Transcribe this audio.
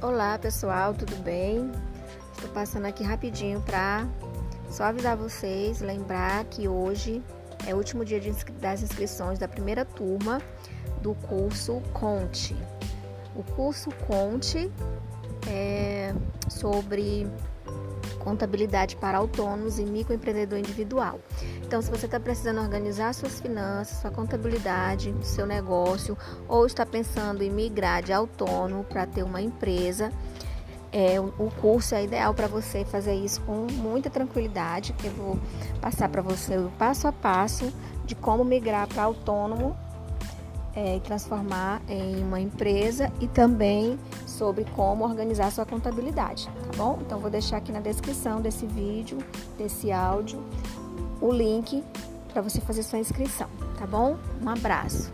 Olá pessoal, tudo bem? Estou passando aqui rapidinho para só avisar vocês, lembrar que hoje é o último dia das inscrições da primeira turma do curso Conte. O curso Conte é sobre contabilidade para autônomos e microempreendedor individual. Então, se você está precisando organizar suas finanças, sua contabilidade, seu negócio, ou está pensando em migrar de autônomo para ter uma empresa, é, o curso é ideal para você fazer isso com muita tranquilidade, que eu vou passar para você o passo a passo de como migrar para autônomo é, transformar em uma empresa e também sobre como organizar sua contabilidade, tá bom? Então vou deixar aqui na descrição desse vídeo, desse áudio, o link para você fazer sua inscrição, tá bom? Um abraço.